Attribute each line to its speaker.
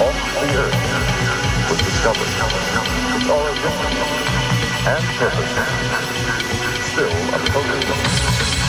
Speaker 1: on the earth was discovered its origin and purpose still a program.